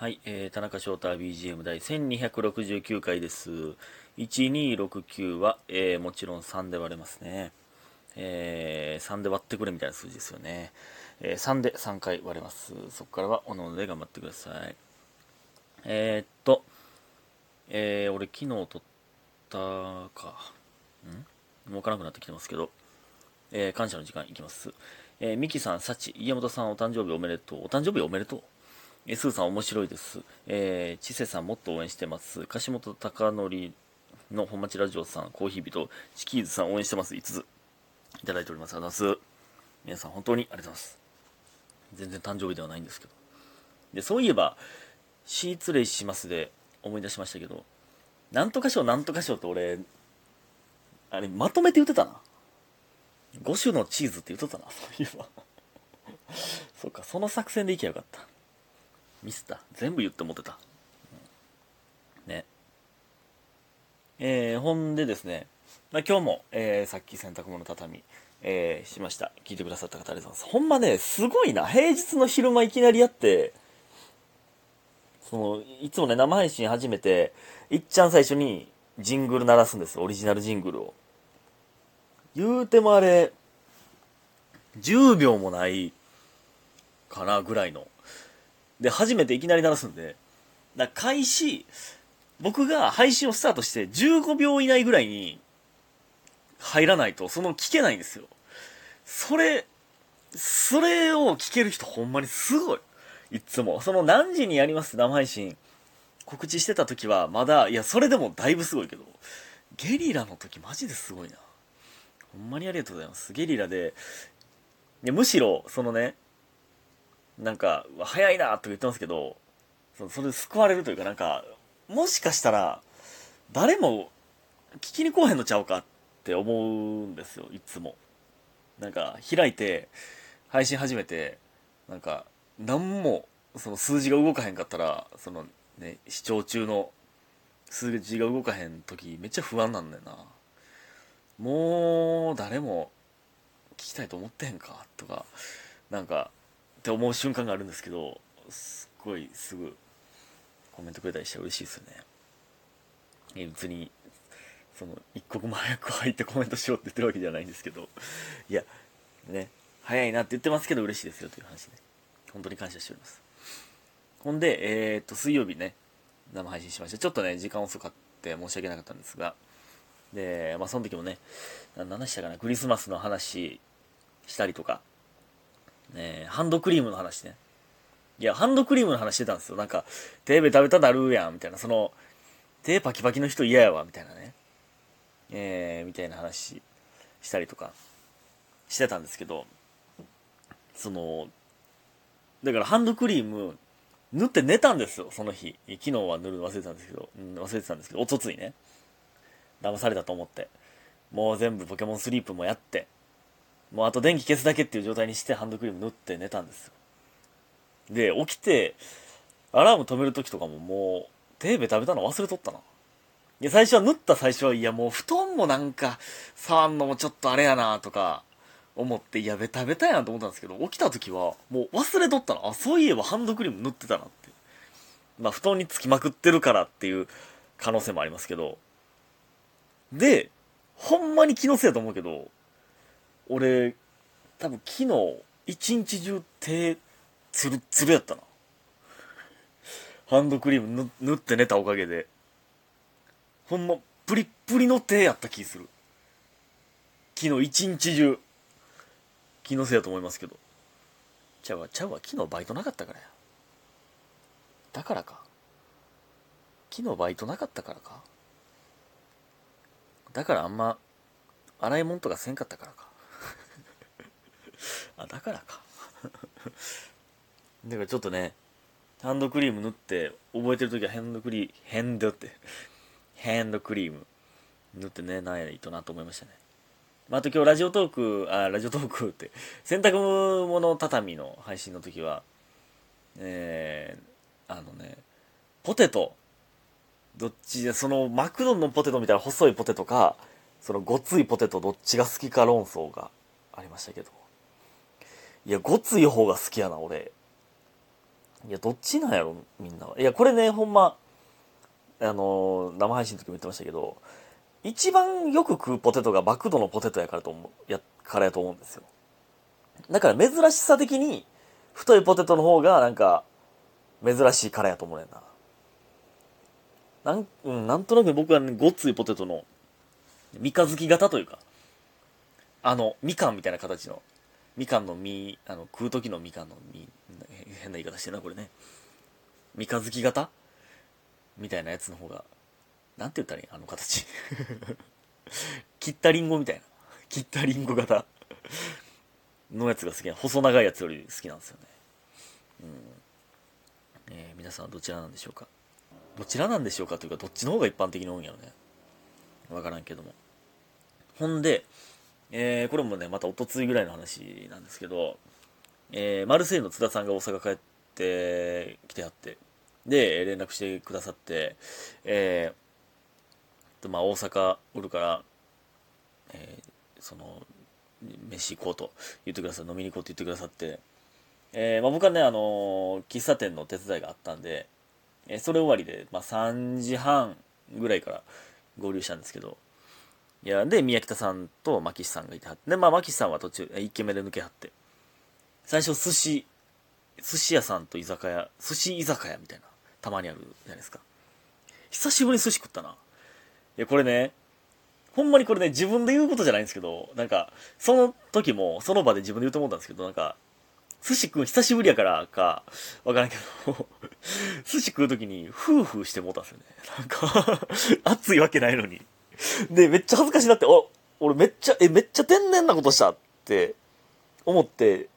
はい、えー、田中翔太 BGM 第1269回です。1269は、えー、もちろん3で割れますね。えー、3で割ってくれみたいな数字ですよね。えー、3で3回割れます。そこからはおので頑張ってください。えー、っと、えー、俺昨日撮ったか。ん？もうわからなくなってきてますけど、えー、感謝の時間いきます。えー、ミキさん、サチ、家元さんお誕生日おめでとう。お誕生日おめでとう。えー、スーさん面白いです。えー、チセさんもっと応援してます。樫本貴則の本町ラジオさん、コーヒー人、チキーズさん応援してます。5ついただいております。ありがとうございます。皆さん本当にありがとうございます。全然誕生日ではないんですけど。で、そういえば、シーツレイしますで思い出しましたけど、なんとか賞なんとか賞って俺、あれ、まとめて言ってたな。5種のチーズって言っとったな、そういえば。そっか、その作戦でいけばよかった。ミスった。全部言って思ってた。ね。えー、ほんでですね、まあ、今日も、えー、さっき洗濯物畳み、えー、しました。聞いてくださった方ありがとうございます。ほんまね、すごいな。平日の昼間いきなりやって、その、いつもね、生配信始めて、いっちゃん最初にジングル鳴らすんです。オリジナルジングルを。言うてもあれ、10秒もないかなぐらいの。で、初めていきなり鳴らすんで、だ開始、僕が配信をスタートして15秒以内ぐらいに入らないと、その聞けないんですよ。それ、それを聞ける人ほんまにすごい。いつも。その何時にやります？生配信告知してた時はまだ、いや、それでもだいぶすごいけど、ゲリラの時マジですごいな。ほんまにありがとうございます。ゲリラで、いやむしろ、そのね、なんか、早いなとか言ってますけど、それで救われるというか、なんか、もしかしたら、誰も聞きに来へんのちゃうかって思うんですよ、いつも。なんか、開いて、配信始めて、なんか、なんも、その数字が動かへんかったら、そのね、視聴中の数字が動かへん時、めっちゃ不安なんだよな。もう誰も聞きたいと思ってへんかとかなんかって思う瞬間があるんですけどすっごいすぐコメントくれたりして嬉しいですよね。いや別にその一刻も早く入ってコメントしようって言ってるわけじゃないんですけどいやね早いなって言ってますけど嬉しいですよという話で本当に感謝しております。ほんでえー、っと水曜日ね生配信しましたちょっとね時間遅かって申し訳なかったんですがで、まあ、その時もね、何話したかな、クリスマスの話したりとか、ね、ハンドクリームの話ね。いや、ハンドクリームの話してたんですよ。なんか、手べ食べたなるやん、みたいな、その、手パキパキの人嫌やわ、みたいなね。えー、みたいな話したりとかしてたんですけど、その、だからハンドクリーム塗って寝たんですよ、その日。昨日は塗るの忘れてたんですけど、うん、忘れてたんですけど、おとついね。騙されたと思ってもう全部ポケモンスリープもやってもうあと電気消すだけっていう状態にしてハンドクリーム塗って寝たんですよ。で起きてアラーム止める時とかももうテーベ食べたの忘れとったな。いや最初は塗った最初はいやもう布団もなんか触んのもちょっとあれやなとか思っていやベタベタやんと思ったんですけど起きた時はもう忘れとったのあそういえばハンドクリーム塗ってたなって。まあ布団につきまくってるからっていう可能性もありますけど。で、ほんまに気のせいだと思うけど、俺、多分昨日、一日中手、つるつるやったな。ハンドクリーム塗って寝たおかげで。ほんま、プリップリの手やった気する。昨日一日中。気のせいだと思いますけど。ちゃうわ、ちゃうわ、昨日バイトなかったからや。だからか。昨日バイトなかったからか。だからあんま洗い物とかせんかったからかあだからか。だからちょっとねハンドクリーム塗って覚えてる時はハンドクリームヘンドって。ハンドクリーム。塗ってねないとなと思いましたね。まあ、あと今日ラジオトークあラジオトークって洗濯物畳の配信の時はえー、あのねポテト。どっちで、そのマクドンのポテトみたいな細いポテトか、そのごついポテトどっちが好きか論争がありましたけど。いや、ごつい方が好きやな、俺。いや、どっちなんやろ、みんなは。いや、これね、ほんま、あの生配信の時も言ってましたけど、一番よく食うポテトがマクドのポテトやからと思う、や、からやと思うんですよ。だから珍しさ的に、太いポテトの方がなんか、珍しいからやと思うねんな。なん、うん、なんとなく僕はね、ごっついポテトの、三日月型というか、あの、みかんみたいな形の、みかんの実、あの、食う時のみかんの実、変な言い方してるな、これね。三日月型？みたいなやつの方が、なんて言ったらいいあの形。切ったリンゴみたいな。切ったリンゴ型のやつが好きな、細長いやつより好きなんですよね。うん。えー、皆さんはどちらなんでしょうか？どちらなんでしょうかというか、どっちの方が一般的に多いんやろね。わからんけども。ほんで、えー、これもね、またおとついぐらいの話なんですけど、えー、マルセイの津田さんが大阪帰ってきてはって、で、連絡してくださって、えー、まあ、大阪おるから、えー、その、飯行こうと言ってください、飲みに行こうと言ってくださって、えー、まあ、僕はね、あの喫茶店の手伝いがあったんで、えそれ終わりで、まあ、3時半ぐらいから合流したんですけど、いや、で、宮北さんと牧師さんがいてはって、で、まあ、牧師さんは途中、1軒目で抜けはって、最初、寿司、寿司屋さんと居酒屋、寿司居酒屋みたいな。たまにあるじゃないですか。久しぶりに寿司食ったな。いや、これね、ほんまにこれね、自分で言うことじゃないんですけど、なんか、その時も、その場で自分で言うと思ったんですけど、なんか、寿司食う久しぶりやからか、わからんけど、寿司食う時に、フーフーしてもうたんですよね。なんか 熱いわけないのに。で、めっちゃ恥ずかしいなって、お、俺めっちゃ、え、めっちゃ天然なことしたって思って、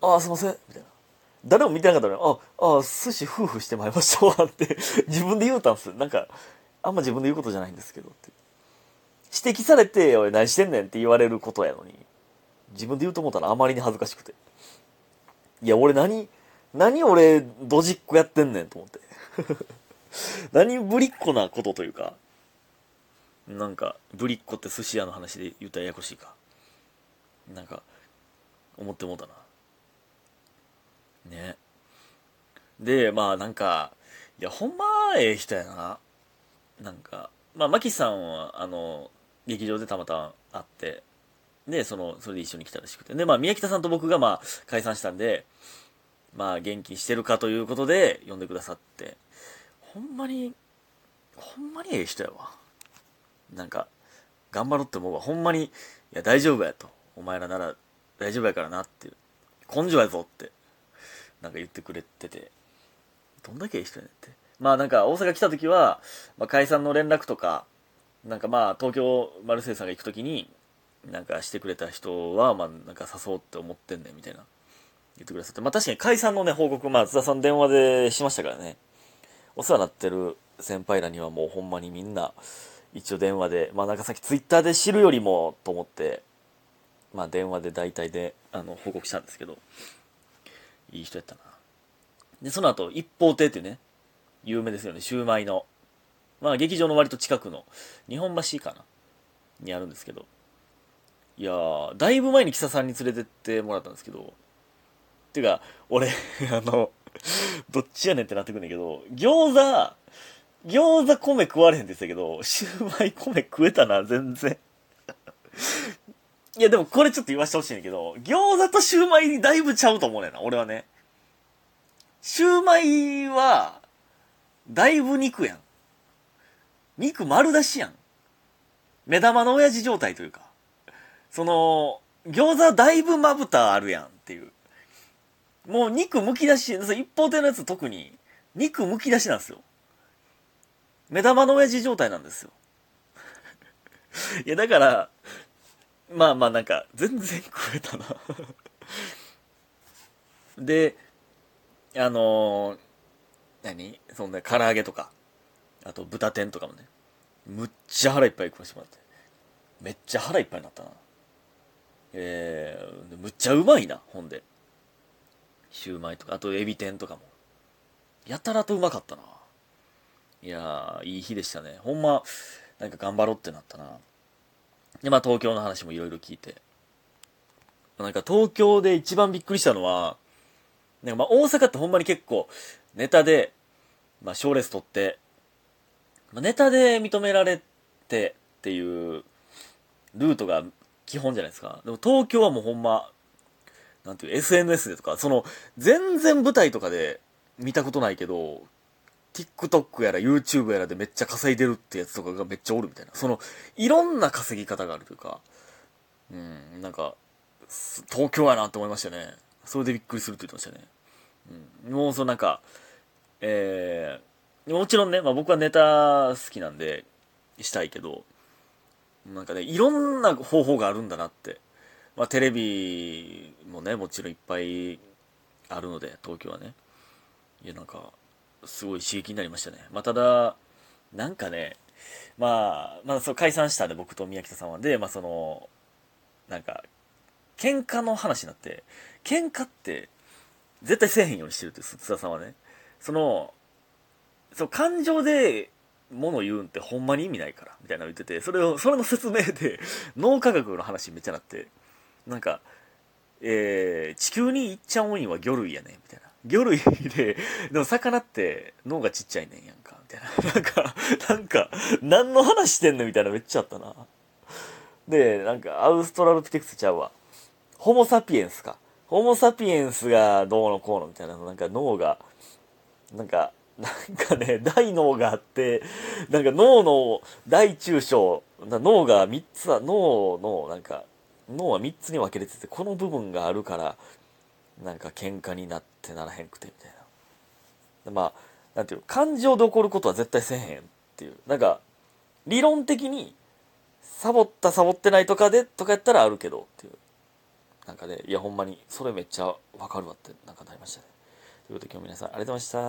ああ、すいません、みたいな。誰も見てなかったのに、あ、あ、寿司夫婦してまいりましたわって 自分で言うたんす。なんか、あんま自分で言うことじゃないんですけどって。指摘されて、おい、何してんねんって言われることやのに、自分で言うと思ったらあまりに恥ずかしくて。いや、俺何、何俺、ドジっ子やってんねんと思って。何ぶりっ子なことというか、なんか、ぶりっ子って寿司屋の話で言ったらややこしいか。なんか、思ってもうたな。ね。で、まあなんか、いや、ほんまええ人やな。なんか、まあ、マキさんは、あの、劇場でたまたま会って、で、その、それで一緒に来たらしくて。で、まあ、宮北さんと僕が、まあ、解散したんで、まあ、元気してるかということで、呼んでくださって、ほんまに、ほんまにええ人やわ。なんか、頑張ろうって思うわ。ほんまに、いや、大丈夫やと。お前らなら大丈夫やからなっていう。根性やぞってなんか言ってくれてて、どんだけいい人やねんって。まあなんか大阪来た時は、まあ、解散の連絡とか、なんかまあ東京マルセイさんが行く時に、なんかしてくれた人は、まあなんか誘おうって思ってんねんみたいな言ってくださって。まあ確かに解散のね、報告、まあ津田さん電話でしましたからね。お世話になってる先輩らにはもうほんまにみんな、一応電話で、まあなんかさっきツイッターで知るよりもと思って、まあ電話で大体で、あの、報告したんですけど、いい人やったな。で、その後、一方亭ってね、有名ですよね、シューマイの。まあ、劇場の割と近くの、日本橋かなにあるんですけど。いやー、だいぶ前に木佐さんに連れてってもらったんですけど、ていうか、俺、あの、どっちやねんってなってくんだけど、餃子、餃子米食われへんって言ってたけど、シューマイ米食えたな、全然。いや、でもこれちょっと言わせてほしいんだけど、餃子とシューマイにだいぶちゃうと思うねんな、俺はね。シューマイは、だいぶ肉やん。肉丸出しやん。目玉の親父状態というか。その、餃子だいぶまぶたあるやんっていう。もう肉剥き出し、一方的なやつ特に、肉剥き出しなんですよ。目玉の親父状態なんですよ。いや、だから、まあまあなんか、全然食えたな で、あのー、何？そんな唐揚げとか、あと豚天とかもね、むっちゃ腹いっぱい食わしてもらって、めっちゃ腹いっぱいになったな。えー、むっちゃうまいな、ほんで。シューマイとか、あとエビ天とかも。やたらとうまかったな。いやー、いい日でしたね。ほんま、なんか頑張ろうってなったな。で、まあ東京の話もいろいろ聞いて。なんか東京で一番びっくりしたのは、なんかまあ大阪ってほんまに結構ネタで、まあ賞レース取って、まあ、ネタで認められてっていうルートが基本じゃないですか。でも東京はもうほんま、なんていう、SNS でとか、その、全然舞台とかで見たことないけど、TikTok やら YouTube やらでめっちゃ稼いでるってやつとかがめっちゃおるみたいな。その、いろんな稼ぎ方があるというか、うん、なんか、東京やなって思いましたね。それでびっくりするって言ってましたね。うん、もうそのなんか、えー、もちろんね、まあ僕はネタ好きなんで、したいけど、なんかね、いろんな方法があるんだなって。まあテレビもね、もちろんいっぱいあるので、東京はね。いや、なんか、すごい刺激になりましたね。まあただ、なんかね、まあ、まあそう解散したんで僕と宮北さんは。で、まあその、なんか、喧嘩の話になって、喧嘩って絶対せえへんようにしてるって、津田さんはね。その、そう、感情で物言うんってほんまに意味ないから、みたいなの言ってて、それを、それの説明で、脳科学の話めっちゃなって、なんか、えー、地球にいっちゃん多いんは魚類やねみたいな。魚類で、でも魚って脳がちっちゃいねんやんか、みたいな。なんか、なんか、何の話してんのみたいなめっちゃあったな。で、なんか、アウストラロピテクスちゃうわ。ホモサピエンスか。ホモサピエンスがどうのこうのみたいな、なんか脳が、なんか、なんかね、大脳があって、なんか脳の大中小、脳が3つは、脳の、なんか、脳は3つに分けれてて、この部分があるから、なんか喧嘩になってならへんくて、みたいな。まあ、なんていう、感情で怒ることは絶対せえへんっていう。なんか、理論的に、サボったサボってないとかで、とかやったらあるけど、っていう。なんかね、いやほんまに、それめっちゃわかるわって、なんかなりましたね。ということで今日皆さんありがとうございました。